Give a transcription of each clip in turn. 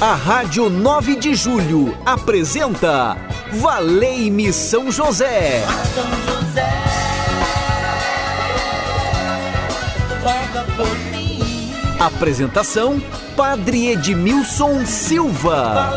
A Rádio 9 de Julho apresenta Valei-me São José. São José. Apresentação: Padre Edmilson Silva.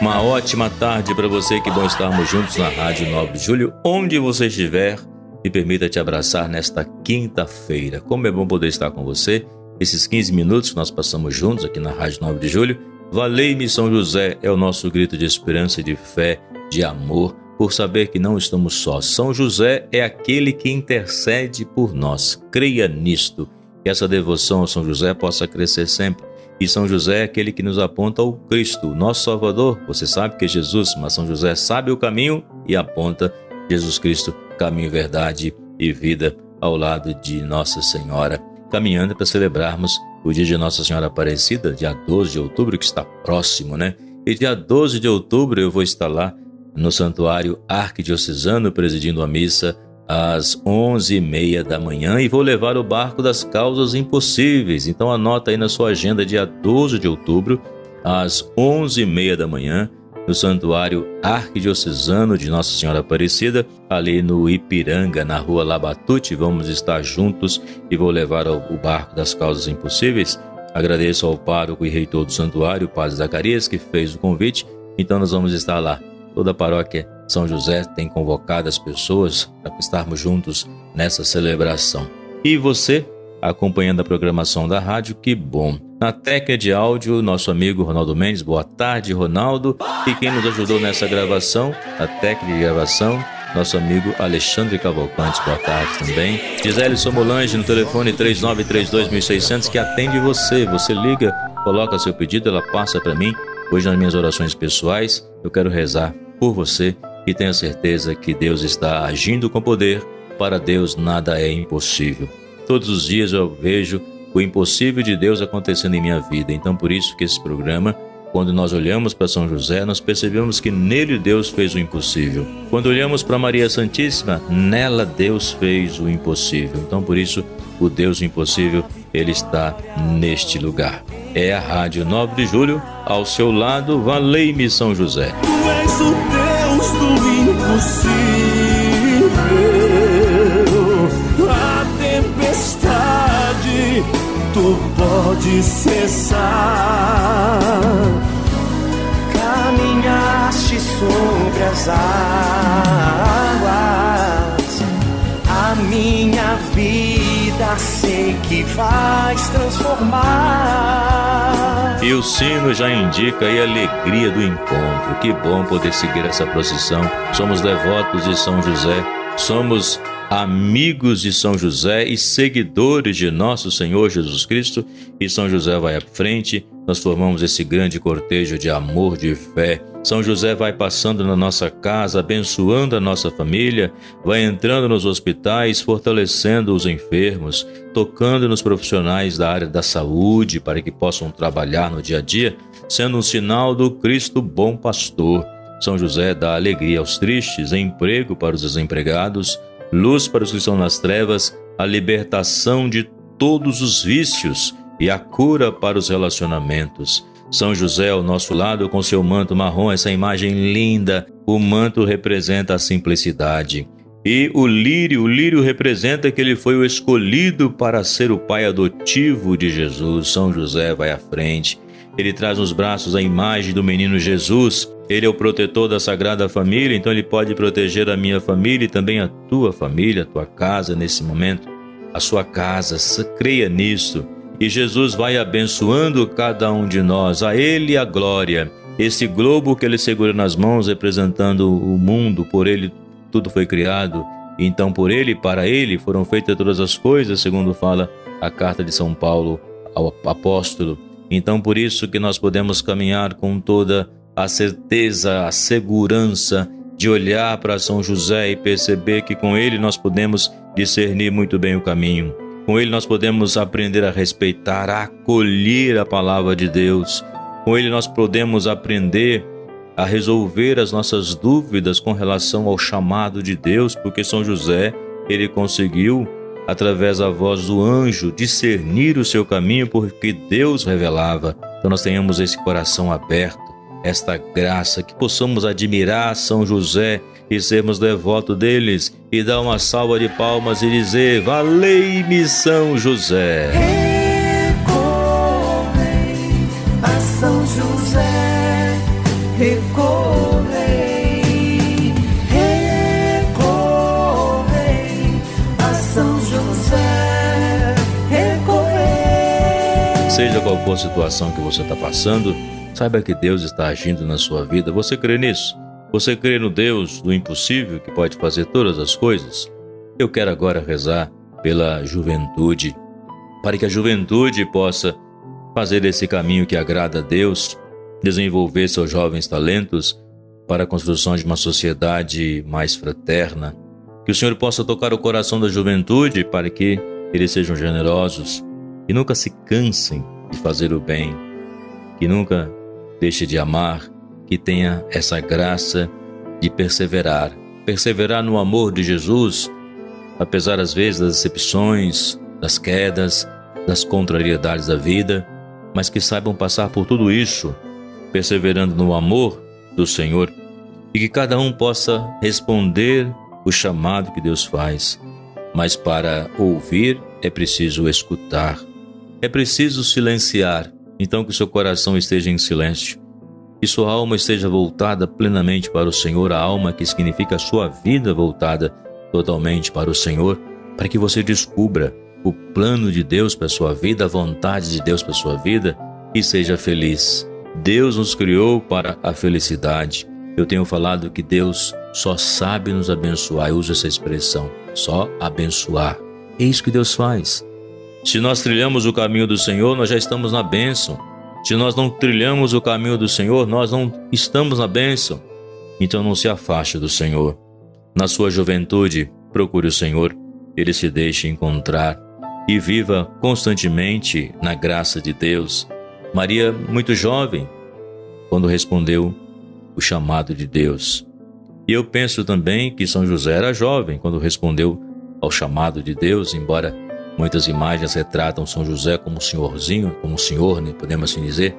Uma ótima tarde para você, que bom estarmos juntos na Rádio 9 de Julho, onde você estiver me permita te abraçar nesta quinta-feira. Como é bom poder estar com você. Esses 15 minutos que nós passamos juntos aqui na Rádio 9 de Julho. Valei-me São José é o nosso grito de esperança, de fé, de amor, por saber que não estamos sós. São José é aquele que intercede por nós. Creia nisto. Que essa devoção a São José possa crescer sempre. E São José é aquele que nos aponta ao Cristo, nosso Salvador. Você sabe que é Jesus, mas São José sabe o caminho e aponta Jesus Cristo caminho, verdade e vida ao lado de Nossa Senhora, caminhando para celebrarmos o dia de Nossa Senhora Aparecida, dia 12 de outubro, que está próximo, né? E dia 12 de outubro eu vou estar lá no Santuário Arquidiocesano presidindo a missa às 11h30 da manhã e vou levar o barco das causas impossíveis. Então anota aí na sua agenda dia 12 de outubro às 11h30 da manhã no Santuário Arquidiocesano de Nossa Senhora Aparecida, ali no Ipiranga, na rua Labatute. Vamos estar juntos e vou levar o barco das causas impossíveis. Agradeço ao pároco e reitor do santuário, Padre Zacarias, que fez o convite. Então nós vamos estar lá. Toda a paróquia São José tem convocado as pessoas para estarmos juntos nessa celebração. E você, acompanhando a programação da rádio, que bom! Na técnica de áudio, nosso amigo Ronaldo Mendes. Boa tarde, Ronaldo. E quem nos ajudou nessa gravação, a técnica de gravação, nosso amigo Alexandre Cavalcante. Boa tarde também. Gisele Somolange no telefone 3932.600 que atende você. Você liga, coloca seu pedido, ela passa para mim. Hoje nas minhas orações pessoais, eu quero rezar por você e tenha certeza que Deus está agindo com poder. Para Deus nada é impossível. Todos os dias eu vejo o impossível de Deus acontecendo em minha vida. Então, por isso que esse programa, quando nós olhamos para São José, nós percebemos que nele Deus fez o impossível. Quando olhamos para Maria Santíssima, nela Deus fez o impossível. Então, por isso, o Deus impossível, ele está neste lugar. É a Rádio 9 de Julho, ao seu lado, Valei-me São José. Tu és o Deus do impossível. Pode cessar. Caminhaste sobre as águas, a minha vida sei que vais transformar. E o sino já indica a alegria do encontro. Que bom poder seguir essa procissão. Somos devotos de São José, somos amigos de São José e seguidores de nosso Senhor Jesus Cristo, e São José vai à frente, nós formamos esse grande cortejo de amor, de fé. São José vai passando na nossa casa, abençoando a nossa família, vai entrando nos hospitais, fortalecendo os enfermos, tocando nos profissionais da área da saúde para que possam trabalhar no dia a dia, sendo um sinal do Cristo bom pastor. São José dá alegria aos tristes, emprego para os desempregados, luz para os que estão nas trevas, a libertação de todos os vícios e a cura para os relacionamentos. São José ao nosso lado com seu manto marrom, essa imagem linda. O manto representa a simplicidade. E o lírio, o lírio representa que ele foi o escolhido para ser o pai adotivo de Jesus. São José vai à frente. Ele traz nos braços a imagem do menino Jesus. Ele é o protetor da Sagrada Família, então ele pode proteger a minha família e também a tua família, a tua casa nesse momento. A sua casa, creia nisso. E Jesus vai abençoando cada um de nós, a Ele a glória. Esse globo que ele segura nas mãos, representando o mundo, por ele tudo foi criado. Então, por ele e para ele foram feitas todas as coisas, segundo fala a carta de São Paulo ao apóstolo. Então, por isso que nós podemos caminhar com toda a certeza, a segurança de olhar para São José e perceber que com ele nós podemos discernir muito bem o caminho. Com ele nós podemos aprender a respeitar, a acolher a palavra de Deus. Com ele nós podemos aprender a resolver as nossas dúvidas com relação ao chamado de Deus, porque São José, ele conseguiu através da voz do anjo, discernir o seu caminho, porque Deus revelava. Então nós tenhamos esse coração aberto, esta graça, que possamos admirar São José e sermos devotos deles e dar uma salva de palmas e dizer: Valei-me São José. Recorrei a São José, recorrei, recorrei a São José, recorrei. Seja qual for a situação que você está passando, saiba que Deus está agindo na sua vida. Você crê nisso? Você crê no Deus do impossível que pode fazer todas as coisas? Eu quero agora rezar pela juventude, para que a juventude possa fazer esse caminho que agrada a Deus, desenvolver seus jovens talentos para a construção de uma sociedade mais fraterna. Que o Senhor possa tocar o coração da juventude para que eles sejam generosos e nunca se cansem de fazer o bem, que nunca deixe de amar que tenha essa graça de perseverar, perseverar no amor de Jesus, apesar às vezes das decepções, das quedas, das contrariedades da vida, mas que saibam passar por tudo isso, perseverando no amor do Senhor e que cada um possa responder o chamado que Deus faz. Mas para ouvir é preciso escutar, é preciso silenciar, então que seu coração esteja em silêncio que sua alma esteja voltada plenamente para o Senhor, a alma que significa a sua vida voltada totalmente para o Senhor, para que você descubra o plano de Deus para a sua vida, a vontade de Deus para a sua vida e seja feliz. Deus nos criou para a felicidade. Eu tenho falado que Deus só sabe nos abençoar, eu uso essa expressão, só abençoar. É isso que Deus faz. Se nós trilhamos o caminho do Senhor, nós já estamos na bênção. Se nós não trilhamos o caminho do Senhor, nós não estamos na bênção. Então não se afaste do Senhor. Na sua juventude, procure o Senhor, ele se deixe encontrar e viva constantemente na graça de Deus. Maria, muito jovem, quando respondeu o chamado de Deus. E eu penso também que São José era jovem quando respondeu ao chamado de Deus, embora Muitas imagens retratam São José como senhorzinho, como senhor, né, podemos assim dizer.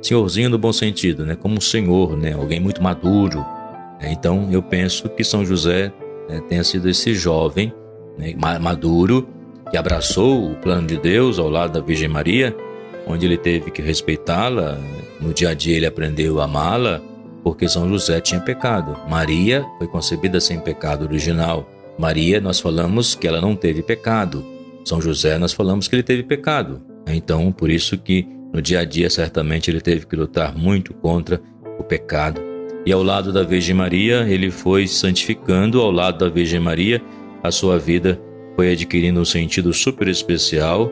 Senhorzinho no bom sentido, né, como um senhor, né, alguém muito maduro. Né, então eu penso que São José né, tenha sido esse jovem né, maduro que abraçou o plano de Deus ao lado da Virgem Maria, onde ele teve que respeitá-la. No dia a dia ele aprendeu a amá-la, porque São José tinha pecado. Maria foi concebida sem pecado original. Maria, nós falamos que ela não teve pecado. São José, nós falamos que ele teve pecado. Então, por isso que no dia a dia, certamente, ele teve que lutar muito contra o pecado. E ao lado da Virgem Maria, ele foi santificando, ao lado da Virgem Maria, a sua vida foi adquirindo um sentido super especial,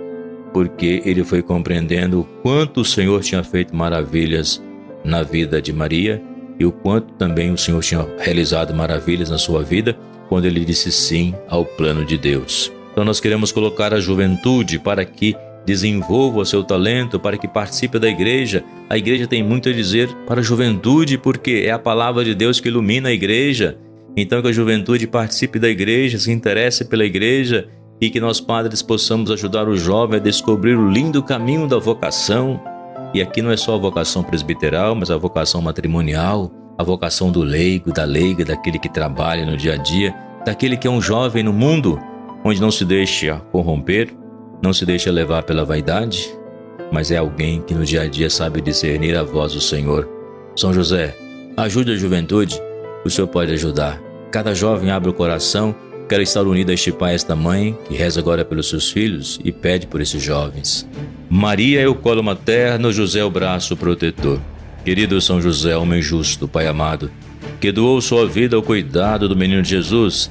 porque ele foi compreendendo o quanto o Senhor tinha feito maravilhas na vida de Maria e o quanto também o Senhor tinha realizado maravilhas na sua vida quando ele disse sim ao plano de Deus. Então nós queremos colocar a juventude para que desenvolva o seu talento, para que participe da igreja. A igreja tem muito a dizer para a juventude, porque é a palavra de Deus que ilumina a igreja. Então que a juventude participe da igreja, se interesse pela igreja e que nós padres possamos ajudar o jovem a descobrir o lindo caminho da vocação. E aqui não é só a vocação presbiteral, mas a vocação matrimonial, a vocação do leigo, da leiga, daquele que trabalha no dia a dia, daquele que é um jovem no mundo onde não se deixa corromper, não se deixa levar pela vaidade, mas é alguém que no dia a dia sabe discernir a voz do Senhor. São José, ajude a juventude, o Senhor pode ajudar. Cada jovem abre o coração, quer estar unido a este pai e esta mãe, que reza agora pelos seus filhos e pede por esses jovens. Maria é o colo materno, José é o braço protetor. Querido São José, homem justo, Pai amado, que doou sua vida ao cuidado do menino Jesus,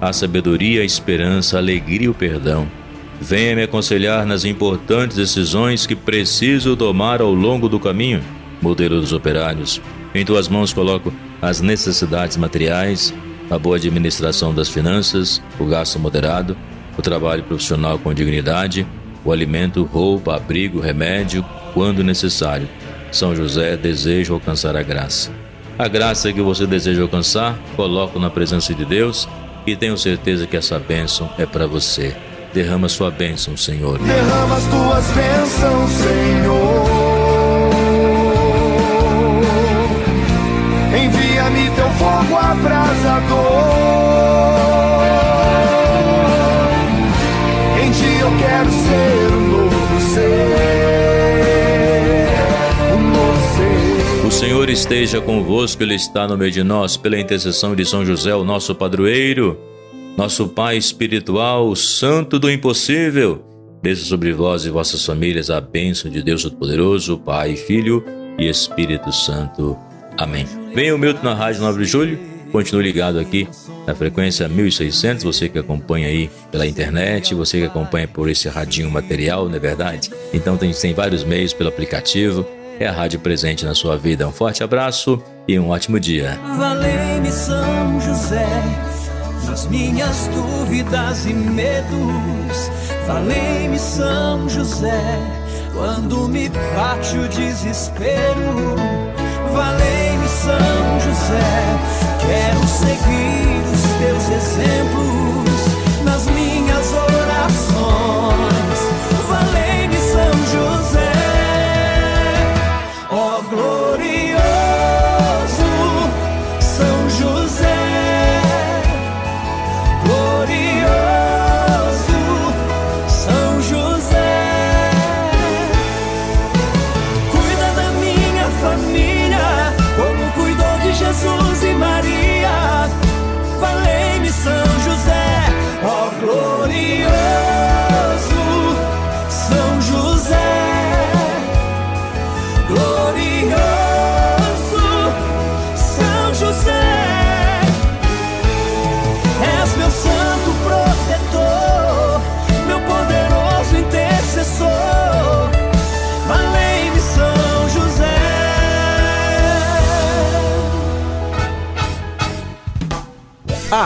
a sabedoria, a esperança, a alegria e o perdão. Venha me aconselhar nas importantes decisões que preciso tomar ao longo do caminho. Modelo dos operários. Em tuas mãos coloco as necessidades materiais, a boa administração das finanças, o gasto moderado, o trabalho profissional com dignidade, o alimento, roupa, abrigo, remédio, quando necessário. São José, desejo alcançar a graça. A graça que você deseja alcançar, coloco na presença de Deus e tenho certeza que essa bênção é para você. Derrama sua bênção, Senhor. Derrama as tuas bênçãos, Senhor. Envia-me teu fogo abrasador. Senhor esteja convosco, Ele está no meio de nós, pela intercessão de São José, o nosso padroeiro nosso Pai espiritual, Santo do Impossível, desça sobre vós e vossas famílias a bênção de Deus Todo-Poderoso, Pai, Filho e Espírito Santo. Amém. Venha o Milton na Rádio 9 de Julho, continue ligado aqui na frequência 1600, você que acompanha aí pela internet, você que acompanha por esse radinho material, não é verdade? Então tem, tem vários meios pelo aplicativo, é a rádio presente na sua vida. Um forte abraço e um ótimo dia. Valei-me São José nas minhas dúvidas e medos. Falei-me São José quando me bate o desespero. Valei-me São José, quero seguir os teus exemplos nas minhas orações.